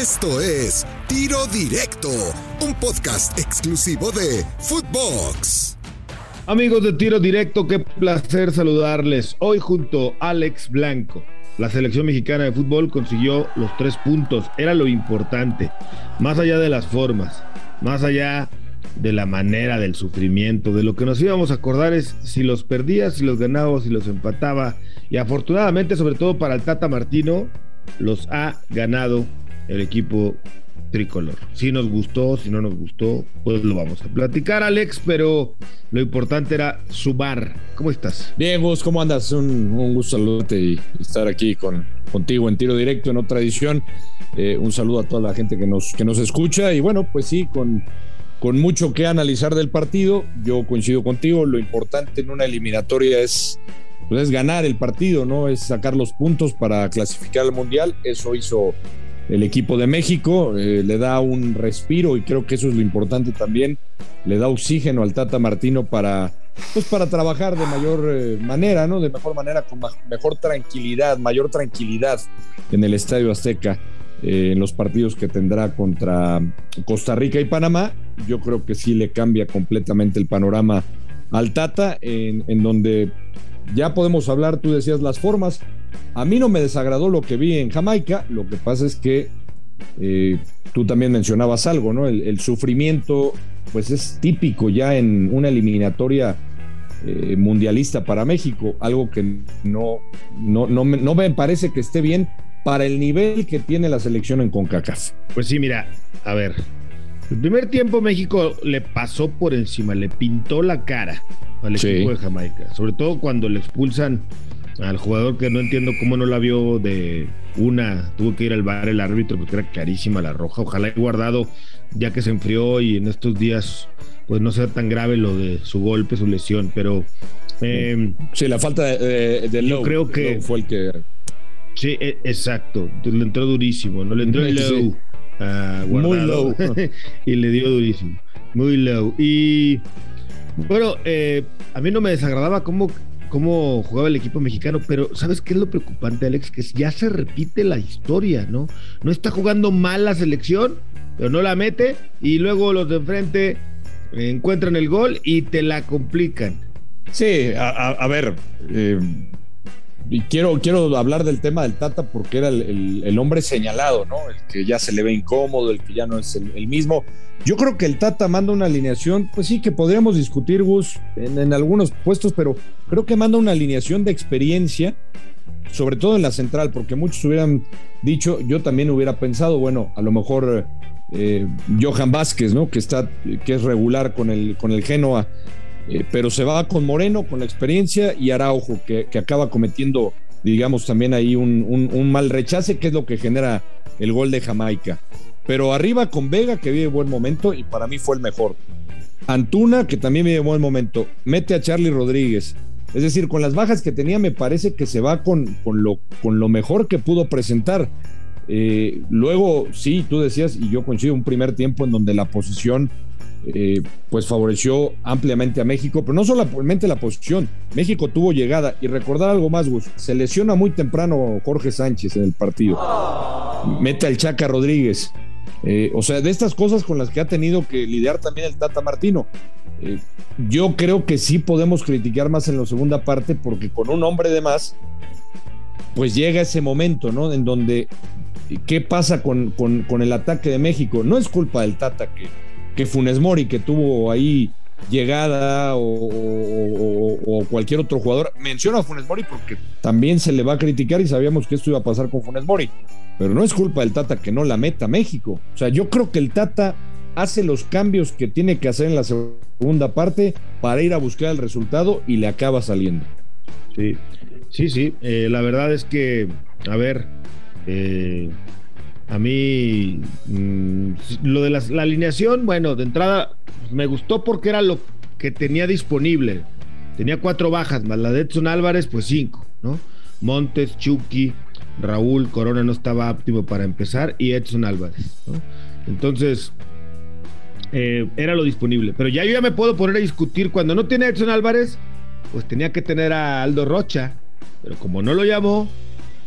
Esto es Tiro Directo, un podcast exclusivo de Footbox. Amigos de Tiro Directo, qué placer saludarles. Hoy junto a Alex Blanco. La selección mexicana de fútbol consiguió los tres puntos. Era lo importante. Más allá de las formas, más allá de la manera del sufrimiento, de lo que nos íbamos a acordar es si los perdía, si los ganaba, si los empataba. Y afortunadamente, sobre todo para el Tata Martino, los ha ganado el equipo tricolor. Si nos gustó, si no nos gustó, pues lo vamos a platicar, Alex, pero lo importante era sumar. ¿Cómo estás? Bien, Gus, ¿cómo andas? Un, gusto saludarte y estar aquí con, contigo en tiro directo en otra edición. Eh, un saludo a toda la gente que nos, que nos escucha y bueno, pues sí, con, con mucho que analizar del partido. Yo coincido contigo, lo importante en una eliminatoria es pues es ganar el partido, ¿no? Es sacar los puntos para clasificar al Mundial. Eso hizo el equipo de México, eh, le da un respiro y creo que eso es lo importante también, le da oxígeno al Tata Martino para, pues para trabajar de mayor eh, manera, ¿no? De mejor manera, con mejor tranquilidad, mayor tranquilidad en el Estadio Azteca. Eh, en los partidos que tendrá contra Costa Rica y Panamá, yo creo que sí le cambia completamente el panorama al Tata, en, en donde ya podemos hablar, tú decías las formas, a mí no me desagradó lo que vi en Jamaica, lo que pasa es que eh, tú también mencionabas algo, ¿no? El, sufrimiento, pues es típico ya en una eliminatoria eh, mundialista para México, algo que no, no, no, no me parece que esté bien para el nivel que tiene la selección en CONCACAF. Pues sí, mira, a ver, el primer tiempo México le pasó por encima, le pintó la cara al equipo de Jamaica, sobre todo cuando le expulsan al jugador que no entiendo cómo no la vio de una, tuvo que ir al bar el árbitro porque era carísima la roja. Ojalá haya guardado ya que se enfrió y en estos días pues no sea tan grave lo de su golpe, su lesión, pero eh, sí, la falta de, de, yo creo que fue el que sí, e, exacto, le entró durísimo, no le entró el low, muy low y le dio durísimo, muy low y bueno, eh, a mí no me desagradaba cómo cómo jugaba el equipo mexicano, pero ¿sabes qué es lo preocupante, Alex? Que ya se repite la historia, ¿no? No está jugando mal la selección, pero no la mete y luego los de enfrente encuentran el gol y te la complican. Sí, a, ver, eh, y quiero, quiero hablar del tema del Tata porque era el, hombre señalado, ¿no? El que ya se le ve incómodo, el que ya no es el, mismo. Yo creo que el Tata manda una alineación, pues sí, que podríamos discutir, Gus, en, algunos puestos, pero creo que manda una alineación de experiencia, sobre todo en la central, porque muchos hubieran dicho, yo también hubiera pensado, bueno, a lo mejor eh, Johan Vázquez, ¿no? Que está, que es regular con el, con el Genoa eh, pero se va con Moreno, con la experiencia, y Araujo, que, acaba cometiendo, digamos, también ahí un, mal rechace, que es lo que genera el gol de Jamaica. Pero arriba con Vega, que vive buen momento, y para mí fue el mejor. Antuna, que también vive buen momento. Mete a Charlie Rodríguez. Es decir, con las bajas que tenía, me parece que se va con, con, lo, con lo mejor que pudo presentar. Eh, luego, sí, tú decías, y yo coincido, un primer tiempo en donde la posición eh, pues favoreció ampliamente a México, pero no solamente la posición, México tuvo llegada y recordar algo más, Gus, se lesiona muy temprano Jorge Sánchez en el partido, mete al Chaca Rodríguez, eh, o sea, de estas cosas con las que ha tenido que lidiar también el Tata Martino. Eh, yo creo que sí podemos criticar más en la segunda parte porque con un hombre de más, pues llega ese momento, ¿no? En donde, ¿qué pasa con, con el ataque de México? No es culpa del Tata que que Funes Mori, que tuvo ahí llegada o, cualquier otro jugador. Menciono a Funes Mori porque también se le va a criticar y sabíamos que esto iba a pasar con Funes Mori. Pero no es culpa del Tata que no la meta México. O sea, yo creo que el Tata hace los cambios que tiene que hacer en la segunda parte para ir a buscar el resultado y le acaba saliendo. Sí, sí, sí. Eh, la verdad es que, a ver, eh, a mí, mm, lo de la, alineación, bueno, de entrada me gustó porque era lo que tenía disponible. Tenía cuatro bajas, más la de Edson Álvarez, pues cinco, ¿no? Montes, Chucky, Raúl, Corona no estaba óptimo para empezar y Edson Álvarez, ¿no? Entonces, eh, era lo disponible. Pero ya yo ya me puedo poner a discutir. Cuando no tiene Edson Álvarez, pues tenía que tener a Aldo Rocha. Pero como no lo llamó,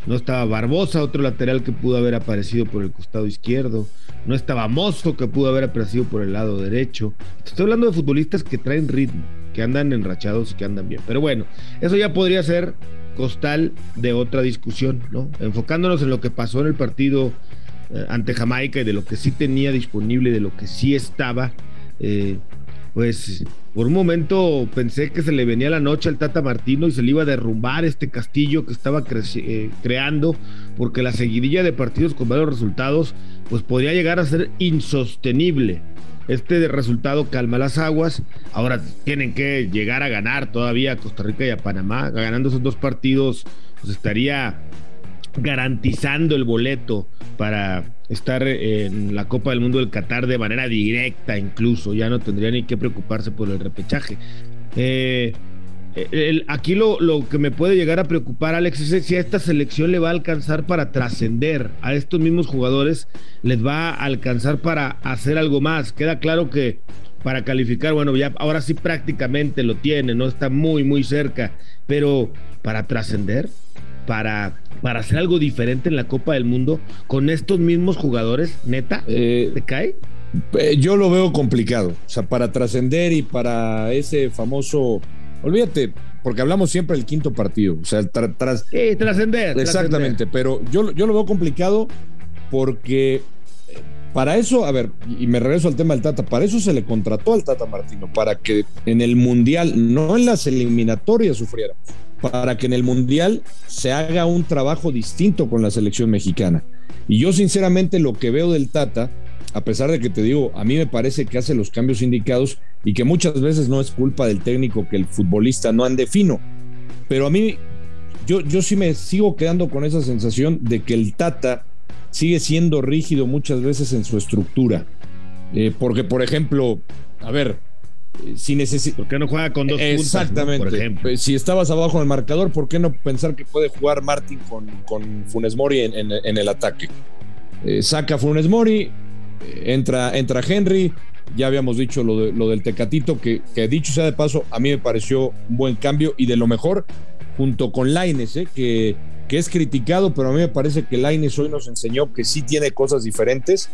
no estaba Barbosa, otro lateral que pudo haber aparecido por el costado izquierdo, no estaba Mozo que pudo haber aparecido por el lado derecho. Estoy hablando de futbolistas que traen ritmo, que andan enrachados y que andan bien. Pero bueno, eso ya podría ser costal de otra discusión, ¿no? Enfocándonos en lo que pasó en el partido eh, ante Jamaica y de lo que sí tenía disponible de lo que sí estaba. Eh, pues por un momento pensé que se le venía la noche al Tata Martino y se le iba a derrumbar este castillo que estaba eh, creando, porque la seguidilla de partidos con varios resultados, pues podría llegar a ser insostenible. Este resultado calma las aguas. Ahora tienen que llegar a ganar todavía a Costa Rica y a Panamá. Ganando esos dos partidos, pues estaría garantizando el boleto para estar en la Copa del Mundo del Qatar de manera directa incluso, ya no tendría ni que preocuparse por el repechaje. Eh, aquí lo, lo, que me puede llegar a preocupar, Alex, es si a esta selección le va a alcanzar para trascender, a estos mismos jugadores les va a alcanzar para hacer algo más. Queda claro que para calificar, bueno, ya ahora sí prácticamente lo tiene, no está muy, muy cerca, pero para trascender, para, para hacer algo diferente en la Copa del Mundo con estos mismos jugadores, neta, eh, ¿te cae? Eh, yo lo veo complicado, o sea, para trascender y para ese famoso, olvídate, porque hablamos siempre del quinto partido, o sea, tras... Sí, trascender. Exactamente, pero yo, yo lo veo complicado porque eh, para eso, a ver, y me regreso al tema del Tata, para eso se le contrató al Tata Martino, para que en el Mundial, no en las eliminatorias sufriéramos para que en el Mundial se haga un trabajo distinto con la selección mexicana. Y yo sinceramente lo que veo del Tata, a pesar de que te digo, a mí me parece que hace los cambios indicados y que muchas veces no es culpa del técnico que el futbolista no ande fino, pero a mí yo, yo sí me sigo quedando con esa sensación de que el Tata sigue siendo rígido muchas veces en su estructura. Eh, porque, por ejemplo, a ver, si necesita. ¿Por qué no juega con dos Exactamente. por ejemplo. Eh, si estabas abajo en el marcador, ¿por qué no pensar que puede jugar Martin con, con Funes Mori en, el ataque? Eh, saca Funes Mori, eh, entra, entra Henry. Ya habíamos dicho lo, lo del Tecatito, que, que, dicho sea de paso, a mí me pareció un buen cambio y de lo mejor, junto con Laines, que, que es criticado, pero a mí me parece que Laines hoy nos enseñó que sí tiene cosas diferentes.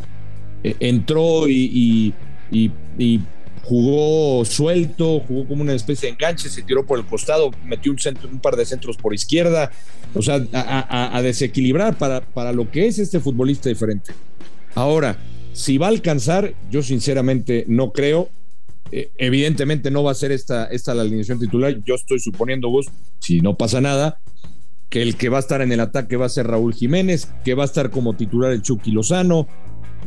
entró y, y, y jugó suelto, jugó como una especie de enganche, se tiró por el costado, metió un, centro, par de centros por izquierda, o sea, a, desequilibrar para, para lo que es este futbolista diferente. Ahora, si va a alcanzar, yo sinceramente no creo. Eh, evidentemente no va a ser esta, esta la alineación titular. Yo estoy suponiendo, vos, si no pasa nada, que el que va a estar en el ataque va a ser Raúl Jiménez, que va a estar como titular el Chucky Lozano,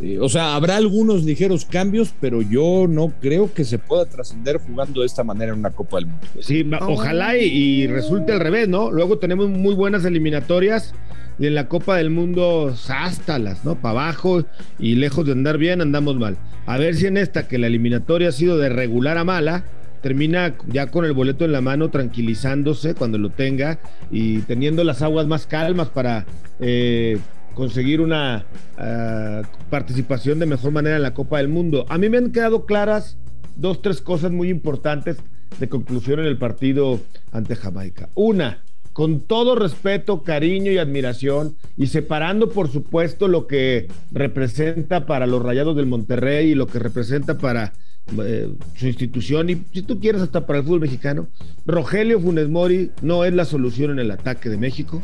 eh, o sea, habrá algunos ligeros cambios, pero yo no creo que se pueda trascender jugando de esta manera en una Copa del Mundo. Sí, ojalá y, resulte al revés, ¿no? Luego tenemos muy buenas eliminatorias y en la Copa del Mundo sástalas, ¿no? Para abajo y lejos de andar bien, andamos mal. A ver si en esta, que la eliminatoria ha sido de regular a mala, termina ya con el boleto en la mano, tranquilizándose cuando lo tenga y teniendo las aguas más calmas para eh, conseguir una ah, participación de mejor manera en la Copa del Mundo. A mí me han quedado claras dos, tres cosas muy importantes de conclusión en el partido ante Jamaica. Una, con todo respeto, cariño y admiración, y separando, por supuesto, lo que representa para los Rayados del Monterrey y lo que representa para eh, su institución y si tú quieres hasta para el fútbol mexicano, Rogelio Funes Mori no es la solución en el ataque de México.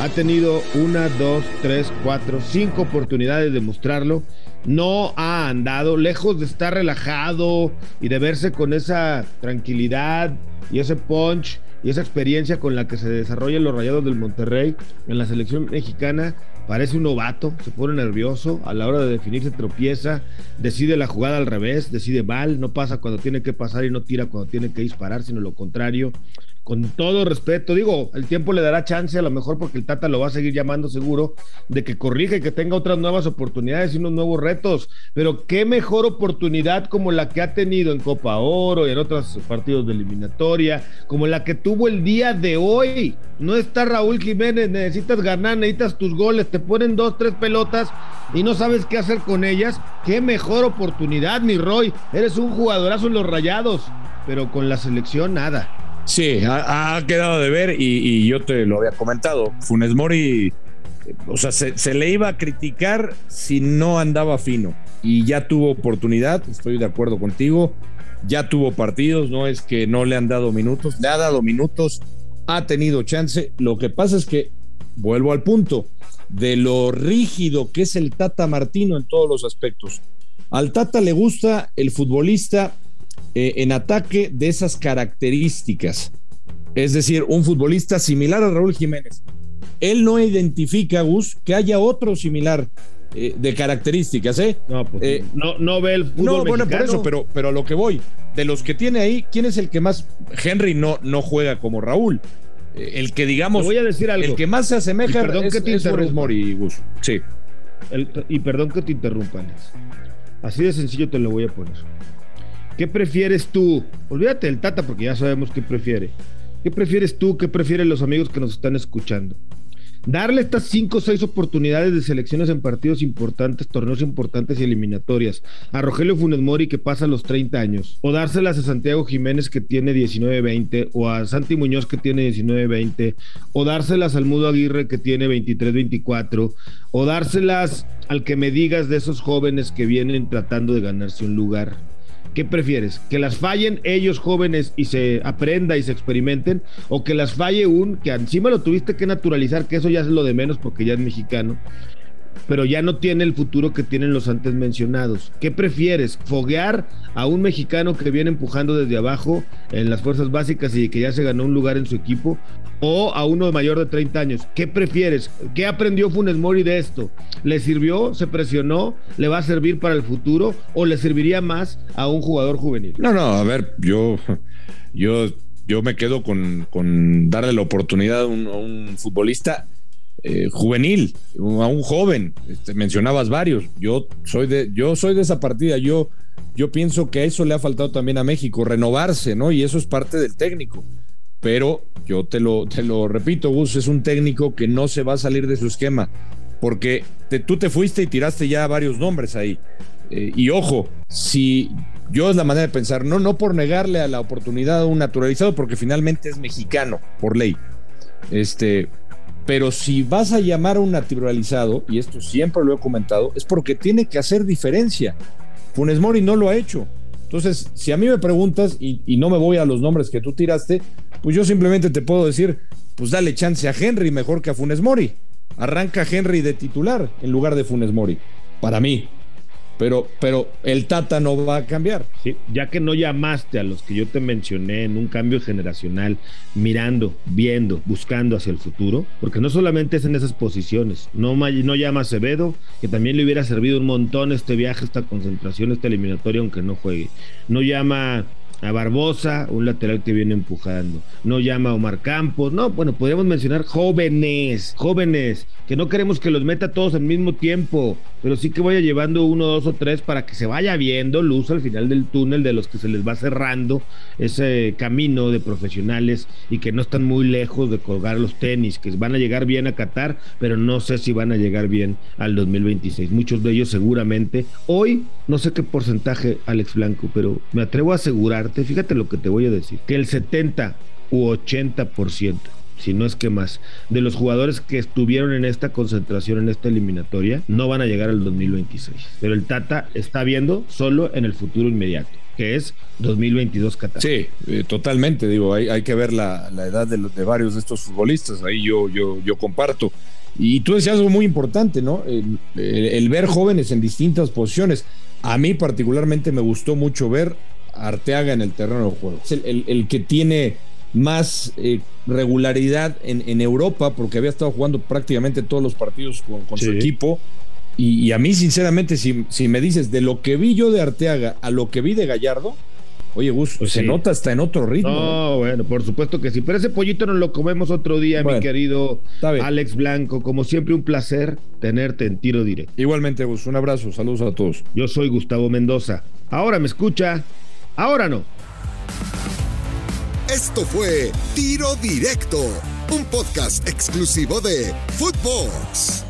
Ha tenido una, dos, tres, cuatro, cinco oportunidades de mostrarlo. No ha andado lejos de estar relajado y de verse con esa tranquilidad y ese punch y esa experiencia con la que se desarrollan los rayados del Monterrey en la selección mexicana parece un novato, se pone nervioso, a la hora de definirse tropieza, decide la jugada al revés, decide mal, no pasa cuando tiene que pasar y no tira cuando tiene que disparar, sino lo contrario con todo respeto, digo, el tiempo le dará chance a lo mejor porque el Tata lo va a seguir llamando seguro de que corrija y que tenga otras nuevas oportunidades y unos nuevos retos, pero qué mejor oportunidad como la que ha tenido en Copa Oro y en otros partidos de eliminatoria, como la que tuvo el día de hoy. No está Raúl Jiménez, necesitas ganar, necesitas tus goles, te ponen dos, tres pelotas y no sabes qué hacer con ellas. Qué mejor oportunidad, mi Roy. Eres un jugadorazo en los rayados, pero con la selección nada Sí, ha, quedado de ver y, yo te lo había comentado. Funes Mori, o sea, se, le iba a criticar si no andaba fino y ya tuvo oportunidad, estoy de acuerdo contigo, ya tuvo partidos, no es que no le han dado minutos, le ha dado minutos, ha tenido chance. Lo que pasa es que, vuelvo al punto, de lo rígido que es el Tata Martino en todos los aspectos. Al Tata le gusta el futbolista eh, en ataque de esas características. Es decir, un futbolista similar a Raúl Jiménez. Él no identifica, Gus, que haya otro similar eh, de características, ¿eh? No, pues, eh, no, no ve el fútbol. No, bueno, por eso, pero, pero a lo que voy, de los que tiene ahí, ¿quién es el que más? Henry no, no juega como Raúl. el que digamos. voy a decir algo. El que más se asemeja perdón es, que te es Mori, Gus. Sí. y perdón que te interrumpa, Alex. Así de sencillo te lo voy a poner. ¿Qué prefieres tú? Olvídate del Tata porque ya sabemos qué prefiere. ¿Qué prefieres tú? ¿Qué prefieren los amigos que nos están escuchando? Darle estas cinco o seis oportunidades de selecciones en partidos importantes, torneos importantes y eliminatorias a Rogelio Funes Mori que pasa los 30 años, o dárselas a Santiago Jiménez que tiene 19-20, o a Santi Muñoz que tiene 19-20, o dárselas al Mudo Aguirre que tiene 23-24, o dárselas al que me digas de esos jóvenes que vienen tratando de ganarse un lugar. ¿Qué prefieres? ¿Que las fallen ellos jóvenes y se aprenda y se experimenten? ¿O que las falle un, que encima lo tuviste que naturalizar, que eso ya es lo de menos porque ya es mexicano? Pero ya no tiene el futuro que tienen los antes mencionados. ¿Qué prefieres? ¿Foguear a un mexicano que viene empujando desde abajo en las fuerzas básicas y que ya se ganó un lugar en su equipo? ¿O a uno mayor de 30 años? ¿Qué prefieres? ¿Qué aprendió Funes Mori de esto? ¿Le sirvió? ¿Se presionó? ¿Le va a servir para el futuro? ¿O le serviría más a un jugador juvenil? No, no, a ver, yo, yo, yo me quedo con, darle la oportunidad a un futbolista eh, juvenil, a un joven. Este, mencionabas varios. Yo soy de, yo soy de esa partida. Yo, yo pienso que eso le ha faltado también a México, renovarse, ¿no? Y eso es parte del técnico. Pero yo te lo, te lo repito, Gus, es un técnico que no se va a salir de su esquema, porque tú te fuiste y tiraste ya varios nombres ahí. Eh, y ojo, si yo es la manera de pensar, no, no por negarle a la oportunidad a un naturalizado, porque finalmente es mexicano, por ley. Este, pero si vas a llamar a un naturalizado, y esto siempre lo he comentado, es porque tiene que hacer diferencia. Funes Mori no lo ha hecho. Entonces, si a mí me preguntas y, no me voy a los nombres que tú tiraste, pues yo simplemente te puedo decir, pues dale chance a Henry mejor que a Funes Mori. Arranca Henry de titular en lugar de Funes Mori. Para mí pero, pero el Tata no va a cambiar. Sí, ya que no llamaste a los que yo te mencioné en un cambio generacional, mirando, viendo, buscando hacia el futuro, porque no solamente es en esas posiciones, no, no llama a Acevedo, que también le hubiera servido un montón este viaje, esta concentración, esta eliminatoria, aunque no juegue, no llama a Barbosa, un lateral que viene empujando. No llama a Omar Campos. No, bueno, podríamos mencionar jóvenes, jóvenes, que no queremos que los meta todos al mismo tiempo, pero sí que vaya llevando uno, dos o tres para que se vaya viendo luz al final del túnel de los que se les va cerrando ese camino de profesionales y que no están muy lejos de colgar los tenis, que van a llegar bien a Qatar, pero no sé si van a llegar bien al 2026. Muchos de ellos seguramente. Hoy, no sé qué porcentaje, Alex Blanco, pero me atrevo a asegurar fíjate lo que te voy a decir, que el 70 u 80%, si no es que más, de los jugadores que estuvieron en esta concentración, en esta eliminatoria, no van a llegar al 2026. Pero el Tata está viendo solo en el futuro inmediato que es 2022 Qatar. Sí, eh, totalmente, digo, hay, hay que ver la, edad de, de, varios de estos futbolistas, ahí yo, yo, yo comparto. Y tú decías algo muy importante, ¿no? el, ver jóvenes en distintas posiciones. A mí particularmente me gustó mucho ver Arteaga en el terreno de juego. Es el, que tiene más eh, regularidad en, Europa, porque había estado jugando prácticamente todos los partidos con, su equipo. Y, a mí, sinceramente, si, si, me dices de lo que vi yo de Arteaga a lo que vi de Gallardo, oye, Gus, pues se nota hasta en otro ritmo. No, bueno, por supuesto que sí. Pero ese pollito nos lo comemos otro día, mi querido Alex Blanco. Como siempre, un placer tenerte en tiro directo. Igualmente, Gus, un abrazo, saludos a todos. Yo soy Gustavo Mendoza. Ahora me escucha Ahora no. Esto fue Tiro Directo, un podcast exclusivo de Footbox.